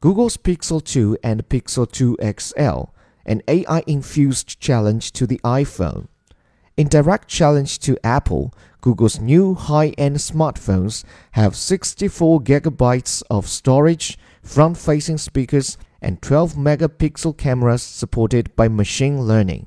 Google's Pixel 2 and Pixel 2 XL, an AI infused challenge to the iPhone. In direct challenge to Apple, Google's new high end smartphones have 64 gigabytes of storage, front facing speakers, and 12 megapixel cameras supported by machine learning.